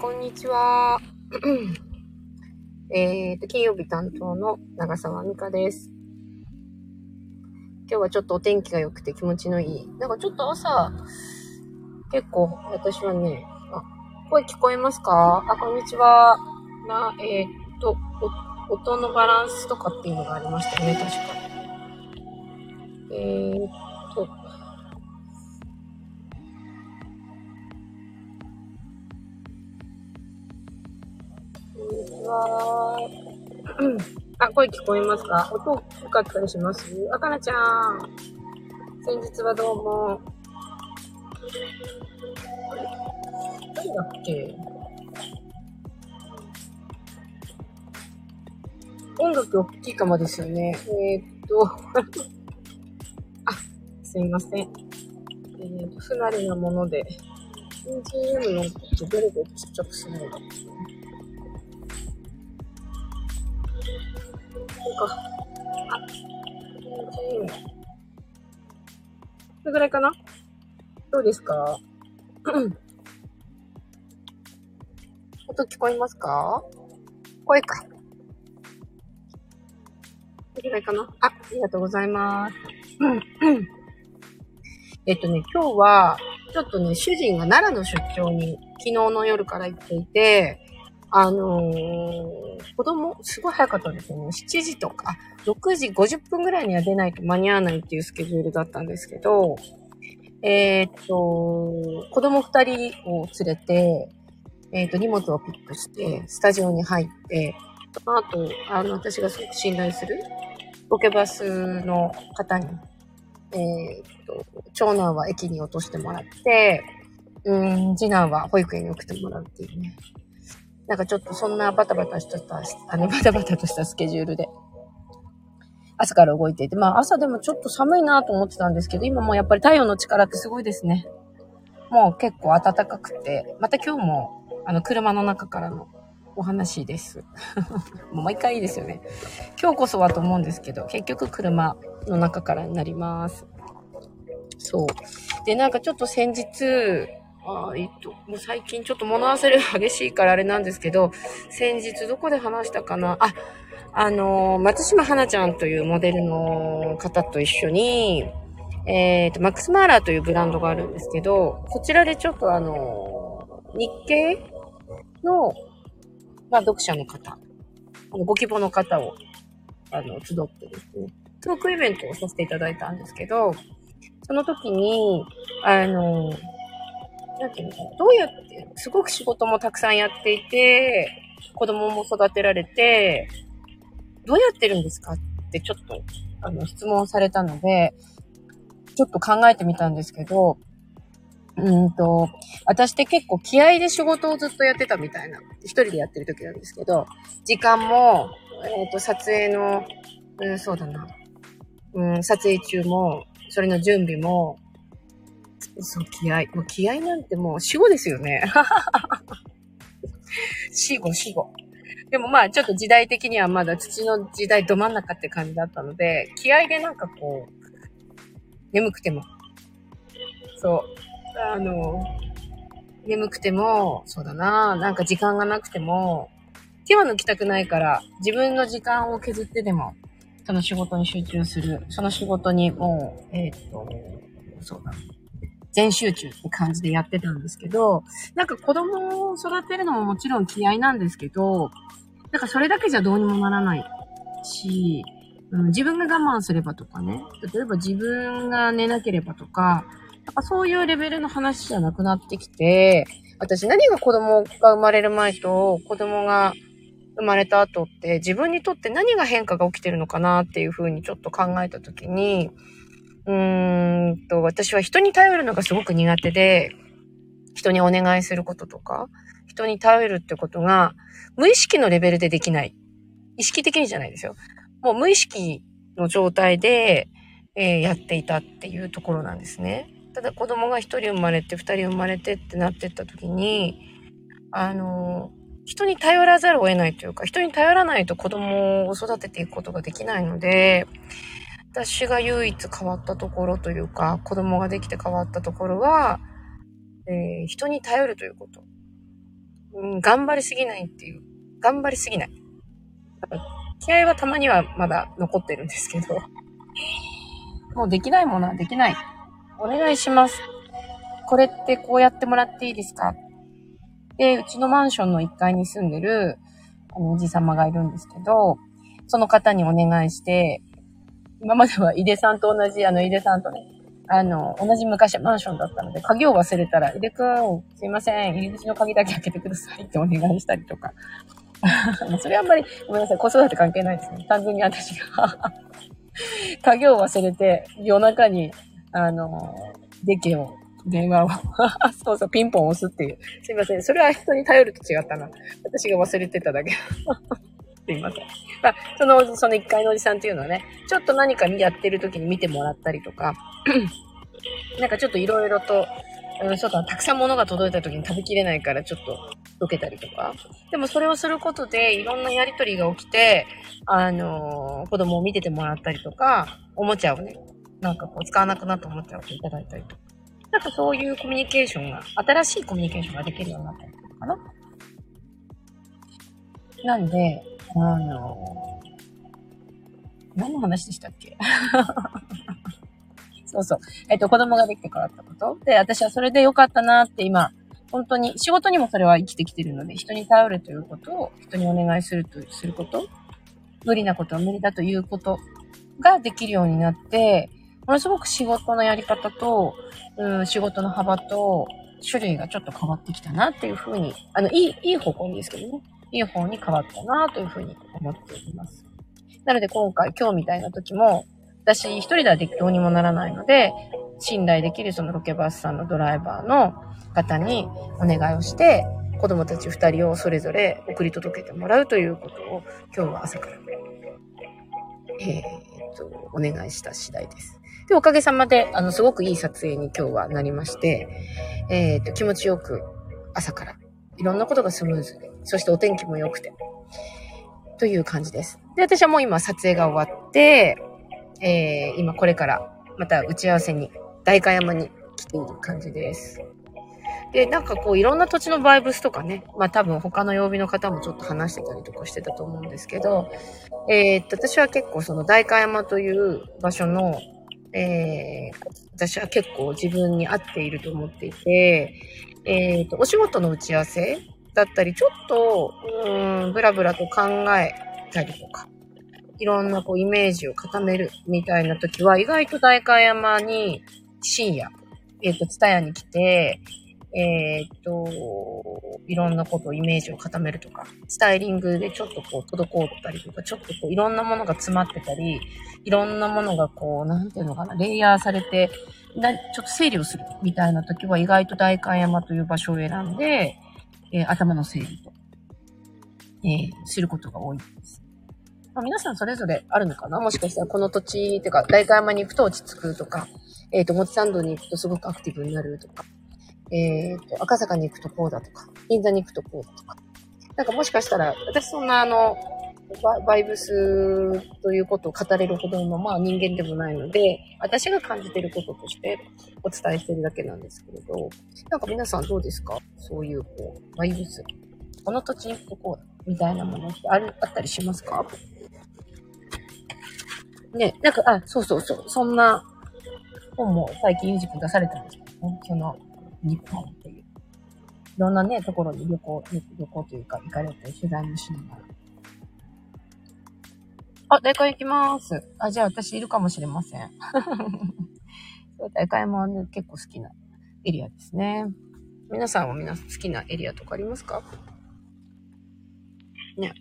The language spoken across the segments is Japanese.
こんにちは。えっと、金曜日担当の長澤美香です。今日はちょっとお天気が良くて気持ちのいい。なんかちょっと朝、結構私はね、あ、声聞こえますか？あ、こんにちは。な、えー、っと、音のバランスとかっていうのがありましたね、確か。えー、っと、は。あ、声聞こえますか？音良かったりします？あかなちゃん。先日はどうも。誰だっけ？音楽大きいかもですよね。えー、っと あ、すいません。えー、っと、不慣れなもので、BGM のことどれでちっちゃくするのだっけか。あ、これぐらいかな？どうですか？音聞こえますか？声か。これぐらいかな？あ、ありがとうございます。えっとね、今日は、ちょっとね、主人が奈良の出張に昨日の夜から行っていて、あのー、子供、すごい早かったんですよね。7時とか、6時50分ぐらいには出ないと間に合わないっていうスケジュールだったんですけど、えー、っと、子供2人を連れて、えー、っと、荷物をピックして、スタジオに入って、あと、あの、私がすごく信頼する、ロケバスの方に、え、っと、長男は駅に落としてもらって、うん、次男は保育園に送ってもらうっていうね。なんかちょっとそんなバタバタした、あの、バタバタとしたスケジュールで、朝から動いていて、まあ朝でもちょっと寒いなと思ってたんですけど、今もうやっぱり太陽の力ってすごいですね。もう結構暖かくて、また今日も、あの、車の中からのお話です。もう毎回いいですよね。今日こそはと思うんですけど、結局車の中からになります。そう。で、なんかちょっと先日、あえっと、もう最近ちょっと物忘れが激しいからあれなんですけど、先日どこで話したかな？あ、あの、松島花ちゃんというモデルの方と一緒に、えっ、ー、と、マックスマーラーというブランドがあるんですけど、そちらでちょっとあの、日系の、まあ、読者の方、あの、ご希望の方を、あの、集ってですね、トークイベントをさせていただいたんですけど、その時に、あの、なんていうのか、どうやって、すごく仕事もたくさんやっていて、子供も育てられて、どうやってるんですかってちょっと、あの、質問されたので、ちょっと考えてみたんですけど、うんと、私って結構気合で仕事をずっとやってたみたいな、一人でやってる時なんですけど、時間も、えっ、ー、と、撮影の、うん、そうだな、うん、撮影中も、それの準備も、そう、気合。もう気合なんてもう死後ですよね。死後、死後。でもまあちょっと時代的にはまだ土の時代ど真ん中って感じだったので、気合でなんかこう、眠くても、そう、あの、眠くても、そうだな、なんか時間がなくても、手は抜きたくないから、自分の時間を削ってでも、その仕事に集中する。その仕事にもう、えっ、と、そうだ。全集中って感じでやってたんですけど、なんか子供を育てるのももちろん気合なんですけど、なんかそれだけじゃどうにもならないし、うん、自分が我慢すればとかね、例えば自分が寝なければとか、やっぱそういうレベルの話じゃなくなってきて、私何が子供が生まれる前と子供が生まれた後って自分にとって何が変化が起きてるのかなっていうふうにちょっと考えたときに、うーんと、私は人に頼るのがすごく苦手で、人にお願いすることとか、人に頼るってことが、無意識のレベルでできない。意識的にじゃないですよ。もう無意識の状態で、えー、やっていたっていうところなんですね。ただ子供が一人生まれて二人生まれてってなってった時に、あの、人に頼らざるを得ないというか、人に頼らないと子供を育てていくことができないので、私が唯一変わったところというか、子供ができて変わったところは、えー、人に頼るということ。うん、頑張りすぎないっていう。頑張りすぎない。気合はたまにはまだ残ってるんですけど、もうできないものはできない。お願いします。これってこうやってもらっていいですか？で、うちのマンションの1階に住んでる、あの、おじ様がいるんですけど、その方にお願いして、今までは井出さんと同じ、あの、井出さんとね、あの、同じ昔マンションだったので、鍵を忘れたら、井出くん、すいません、入り口の鍵だけ開けてくださいってお願いしたりとか。それあんまり、ごめんなさい、子育て関係ないですね。単純に私が 鍵を忘れて、夜中に、あの、デケを、電話を そうそう、ピンポン押すっていう。すいません。それは人に頼ると違ったな。私が忘れてただけ。すいません。まあ、その、その一階のおじさんっていうのはね、ちょっと何かやってる時に見てもらったりとか、なんかちょっといろいろと、うん、ちょっとたくさん物が届いた時に食べきれないからちょっと受けたりとか。でもそれをすることでいろんなやりとりが起きて、あのー、子供を見ててもらったりとか、おもちゃをね、なんかこう使わなくなったおもちゃをいただいたりとか。なんかそういうコミュニケーションが、新しいコミュニケーションができるようになったりとかな。なんで、あのー、何の話でしたっけ？そうそう。えっと、子供ができてからったこと？で、私はそれで良かったなって今、本当に、仕事にもそれは生きてきてるので、人に頼るということを、人にお願いすると、すること、無理なことは無理だということができるようになって、ものすごく仕事のやり方と、うん、仕事の幅と、種類がちょっと変わってきたなっていうふうに、あの、いい、いい方向にですけどね、いい方に変わったなというふうに思っています。なので今回、今日みたいな時も、私一人ではどうにもならないので、信頼できるそのロケバスさんのドライバーの方にお願いをして、子供たち二人をそれぞれ送り届けてもらうということを今日は朝から、えー、っと、お願いした次第です。で、おかげさまで、あの、すごくいい撮影に今日はなりまして、えー、っと、気持ちよく朝からいろんなことがスムーズで、そしてお天気も良くて、という感じです。で、私はもう今撮影が終わって、えー、今これからまた打ち合わせに、代官山に来ている感じです。で、なんかこういろんな土地のバイブスとかね、まあ多分他の曜日の方もちょっと話してたりとかしてたと思うんですけど、えー、っと、私は結構その代官山という場所の、えー、私は結構自分に合っていると思っていて、えー、っと、お仕事の打ち合わせだったり、ちょっと、うん、ブラブラと考えたりとか、いろんなこうイメージを固めるみたいな時は、意外と代官山に深夜、えっ、ー、と、ツタヤに来て、えっ、と、いろんなことをイメージを固めるとか、スタイリングでちょっとこう、滞ったりとか、ちょっとこう、いろんなものが詰まってたり、いろんなものがこう、なんていうのかな、レイヤーされて、ちょっと整理をするみたいな時は、意外と代官山という場所を選んで、えー、頭の整理と、えー、することが多いです。まあ、皆さんそれぞれあるのかな？もしかしたらこの土地、っていうか、大会山に行くと落ち着くとか、えっ、ー、と、もち参道に行くとすごくアクティブになるとか、えっ、と、赤坂に行くとこうだとか、銀座に行くとこうだとか。なんかもしかしたら、私そんなあの、バイブスということを語れるほどの、まあ人間でもないので、私が感じてることとしてお伝えしてるだけなんですけれど、なんか皆さんどうですか？そういう、こう、バイブス。この土地に行くとこ、みたいなものってある、あったりしますか？ね、なんか、あ、そうそうそう、そんな本も最近ゆうじくん出されたんですけどね、その、日本っていう。いろんなね、ところに旅行、旅行というか行かれて取材もしながら。あ、大会行きます。あ、じゃあ私いるかもしれません。大会もね、結構好きなエリアですね。皆さんは皆好きなエリアとかありますか？ね。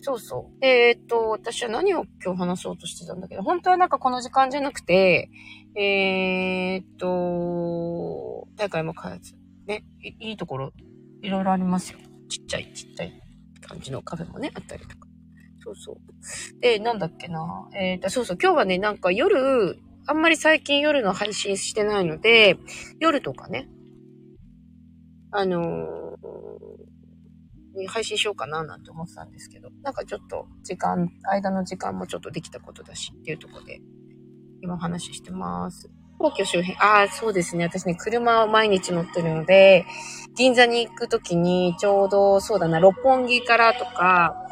そうそう。えー、っと、私は何を今日話そうとしてたんだけど、本当はなんかこの時間じゃなくて、えー、っと、大会も開発。ねい、いいところ、いろいろありますよ。ちっちゃいちっちゃい感じのカフェもね、あったりとか。そうそう。で、なんだっけな。えー、っと、そうそう、今日はね、なんか夜、あんまり最近夜の配信してないので、夜とかね、あのー配信しようかななんて思ってたんですけど、なんかちょっと時間、間の時間もちょっとできたことだしっていうとこで、今話してます。皇居周辺、ああ、そうですね。私ね、車を毎日乗ってるので、銀座に行くときに、ちょうど、そうだな、六本木からとか、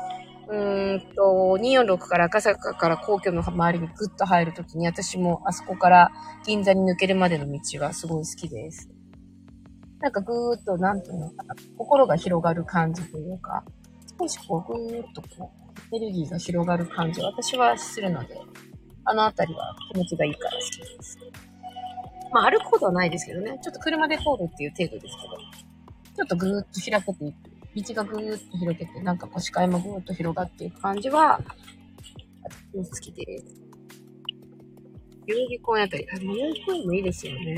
うーんと、246から赤坂から皇居の周りにグッと入るときに、私もあそこから銀座に抜けるまでの道はすごい好きです。なんかぐーっと、なんていうのかな、心が広がる感じというか、少しこう、ぐーっとこう、エネルギーが広がる感じ、私はするので、あのあたりは気持ちがいいから好きです。まあ歩くことはないですけどね、ちょっと車で通るっていう程度ですけど、ちょっとぐーっと開けていく。道がぐーっと広げて、なんかこう視界もぐーっと広がっていく感じは、好きです。代々木公園あたり、あ、代々木公園もいいですよね。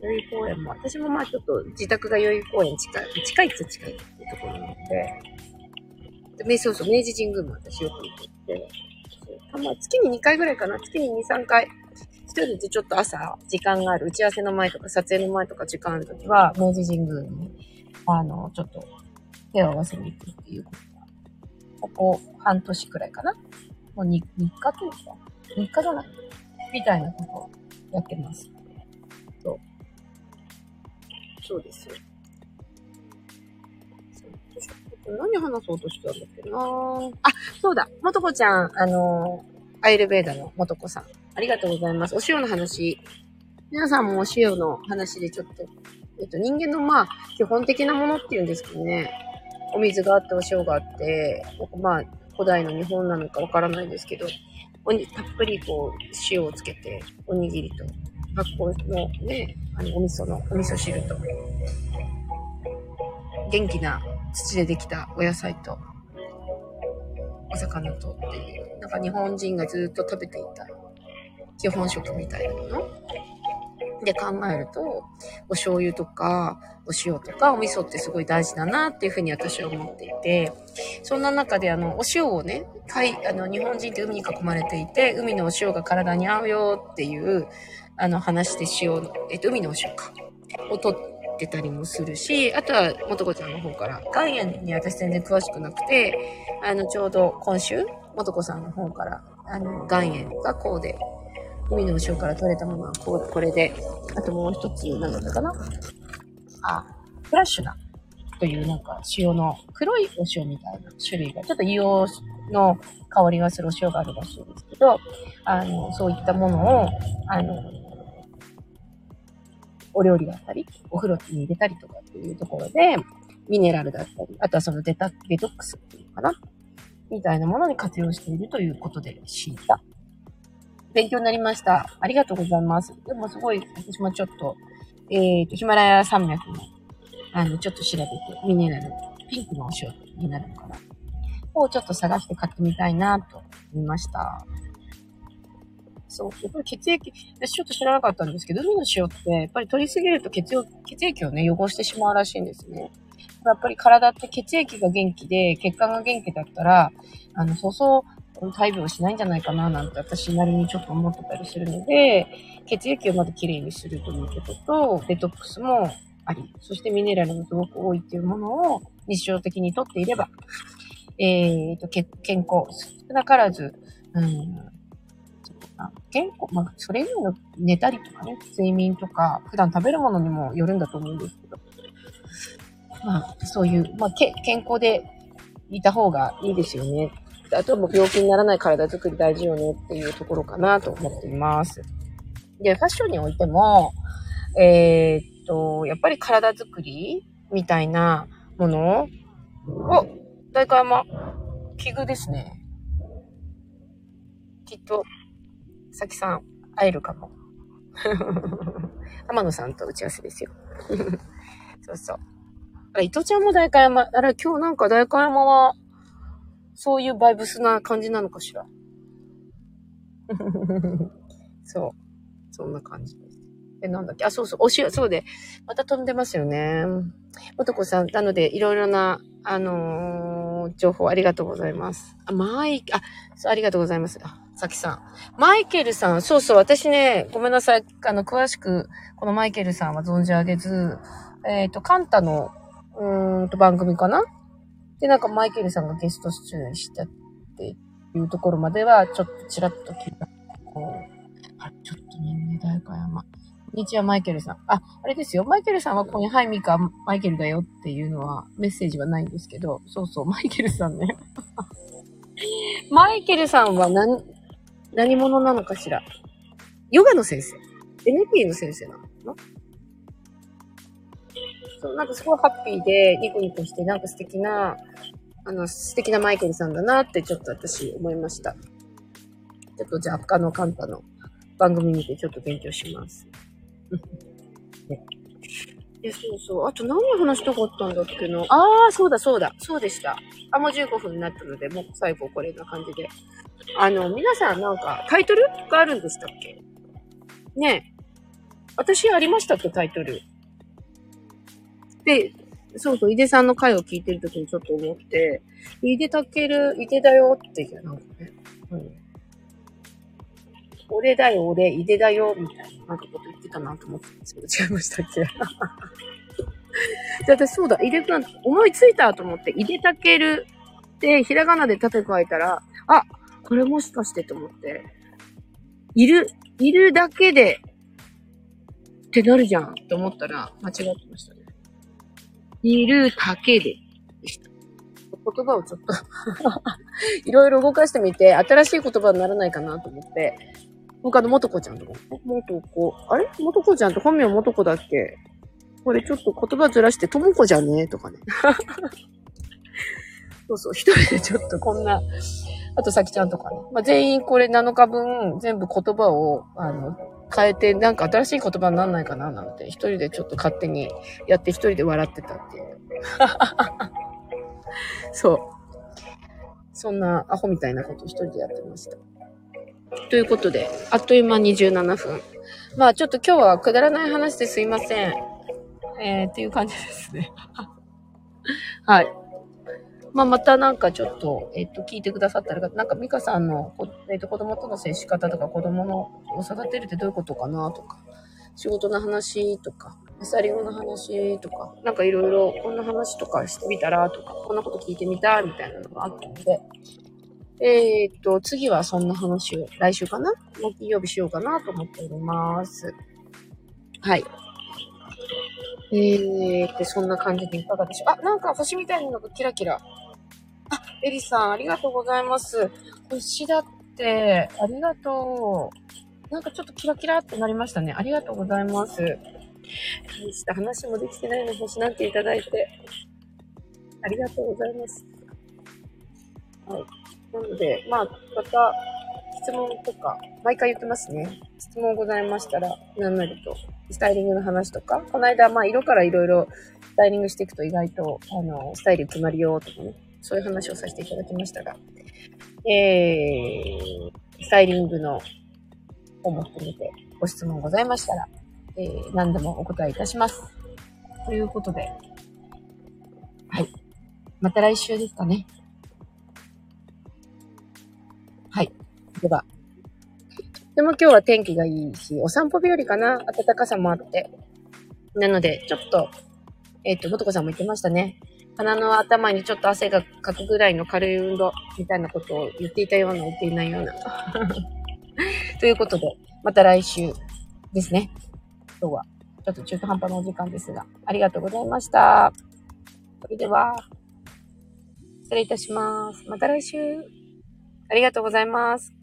代々木公園も、私もまあちょっと自宅が代々木公園近い、近いっちゃ近いっていうところなので、でそうそう、明治神宮も私よく行ってて、まあ月に2回ぐらいかな、月に2、3回、一人でちょっと朝時間がある、打ち合わせの前とか撮影の前とか時間あるときは、明治神宮に、あの、ちょっと手を合わせに行くっていうことが、ここ半年くらいかな。もう 2, 3日というか、3日じゃないみたいなことをやってます。そうですよ。何話そうとしたんだっけなあ、そうだ。もとこちゃん、あのアイルベーダのもとこさん。ありがとうございます。お塩の話。皆さんもお塩の話でちょっと、えっと、人間のまあ、基本的なものっていうんですかね。お水があって、お塩があって、まあ、古代の日本なのかわからないですけど、おにたっぷりこう、塩をつけて、おにぎりと発酵のね、あの、お味噌の、お味噌汁と、元気な土でできたお野菜と、お魚とっていう、なんか日本人がずっと食べていた基本食みたいなもの？で考えると、お醤油とか、お塩とか、お味噌ってすごい大事だなっていうふうに私は思っていて、そんな中であの、お塩をね、海、あの、日本人って海に囲まれていて、海のお塩が体に合うよっていう、あの、話で塩、えっと、海のお塩か、を取ってたりもするし、あとは、もとこちゃんの方から、岩塩に私全然詳しくなくて、あの、ちょうど今週、もとこさんの方から、あの、岩塩がこうで、海のお塩から取れたものはこう、これで、あともう一つ、何だったかなあ、フラッシュな、というなんか塩の黒いお塩みたいな種類が、ちょっと硫黄の香りがするお塩があるらしいんですけど、あの、そういったものを、あの、お料理だったり、お風呂に入れたりとかっていうところで、ミネラルだったり、あとはそのデタ、デトックスっていうのかなみたいなものに活用しているということで知った。勉強になりました。ありがとうございます。でもすごい、私もちょっと、えっ、ー、と、ヒマラヤ山脈の、あの、ちょっと調べて、ミネラル、ピンクのお塩になるのかなをちょっと探して買ってみたいなと思いました。そう。やっぱり血液、私ちょっと知らなかったんですけど、海の塩って、やっぱり取りすぎると血血液をね、汚してしまうらしいんですね。やっぱり体って血液が元気で、血管が元気だったら、あの、そうそう、大病しないんじゃないかな、なんて私なりにちょっと思ってたりするので、血液をまずきれいにするということと、デトックスもあり、そしてミネラルがすごく多いっていうものを日常的にとっていれば、えっ、ー、と、健康、少なからず、うん、健康、まあ、それ以外の寝たりとかね、睡眠とか、普段食べるものにもよるんだと思うんですけど、まあ、そういう、まあ、け健康でいた方がいいですよね。あとはもう病気にならない体づくり大事よねっていうところかなと思っています。で、ファッションにおいても、えー、っと、やっぱり体づくりみたいなものを、大会も、器具ですね。きっと、さきさん、会えるかも。天野さんと打ち合わせですよ。そうそう。あ、伊藤ちゃんも代官山。あら、今日なんか代官山は、そういうバイブスな感じなのかしら？そう。そんな感じです。え、なんだっけ？あ、そうそう。お塩、そうで。また飛んでますよね。おとこさん、なので、いろいろな、あのー、情報ありがとうございます。あ、マイ、あ、そう、ありがとうございます。あさきさん。マイケルさん、そうそう、私ね、ごめんなさい。あの、詳しく、このマイケルさんは存じ上げず、えっ、ー、と、カンタの、うーんと、番組かな？で、なんかマイケルさんがゲスト出演したっていうところまでは、ちょっとちらっと聞いた。こう、あ、ちょね、大か山。こんにちは、マイケルさん。あ、あれですよ。マイケルさんはここに、はい、ミカ、マイケルだよっていうのは、メッセージはないんですけど、そうそう、マイケルさんね。マイケルさんは何、何者なのかしら？ヨガの先生 ?NP の先生なのそう、なんかすごいハッピーで、ニコニコして、なんか素敵な、あの、素敵なマイケルさんだなってちょっと私思いました。ちょっとじゃあ、深野カンタの番組見てちょっと勉強します。ね。で、そうそう。あと何話したかったんだっけな。ああ、そうだそうだ。そうでした。あ、もう15分になったので、もう最後これな感じで。あの、皆さんなんかタイトルがあるんでしたっけ？ねえ。私ありましたっけタイトル？で、そうそう、井出さんの回を聞いてるときにちょっと思って、井出たける、井出だよっていう、なんかね。うん。俺だよ、俺、井出だよ、みたいな、なんかこと言ってたなと思ってんですけど、違いましたっけ？で、私そうだ、井出くん、思いついたと思って、井出たけるってひらがなで縦書いたら、あ、これもしかしてと思って、いる、いるだけで、ってなるじゃんって思ったら、間違ってました。いるだけで、言葉をちょっと。いろいろ動かしてみて、新しい言葉にならないかなと思って、他の元子ちゃんとか、元子、あれ？元子ちゃんって本名元子だっけ？これちょっと言葉ずらして、ともこじゃねとかね。そうそう、一人でちょっとこんな、あとさきちゃんとかね。まあ、全員これ7日分全部言葉を、あの、変えて、なんか新しい言葉にならないかななんて、一人でちょっと勝手にやって一人で笑ってたっていう。そう。そんなアホみたいなこと一人でやってました。ということで、あっという間に17分。まあちょっと今日はくだらない話ですいません。えー、っていう感じですね。はい。まあ、またなんかちょっと、えっ、と、聞いてくださったら、なんかミカさんの、えっ、と、子供との接し方とか、子供のを育てるってどういうことかなとか、仕事の話とか、アサリオの話とか、なんかいろいろこんな話とかしてみたらとか、こんなこと聞いてみたみたいなのがあったので、えー、っと、次はそんな話を来週かな？木曜日しようかなと思っております。はい。えー、ってそんな感じでいかがでしょう？あ、なんか星みたいなのがキラキラ。あ、エリさん、ありがとうございます。星だって、ありがとう。なんかちょっとキラキラってなりましたね。ありがとうございます。大した話もできてないの星なんていただいて。ありがとうございます。はい。なので、まあ、また、質問とか、毎回言ってますね。質問ございましたら、なんなりと、スタイリングの話とか、この間、まあ、色からいろいろスタイリングしていくと意外と、あの、スタイル決まるよとかね、そういう話をさせていただきましたが、えー、スタイリングのをも含めてご質問ございましたら、えー、何でもお答えいたします。ということで、はい。また来週ですかね。はい。では。でも今日は天気がいいし、お散歩日和かな暖かさもあって。なので、ちょっと、えっ、ー、と、もとこさんも言ってましたね。鼻の頭にちょっと汗がかくぐらいの軽い運動みたいなことを言っていたような、言っていないような。ということで、また来週ですね。今日はちょっと中途半端なお時間ですが、ありがとうございました。それでは、失礼いたします。また来週。ありがとうございます。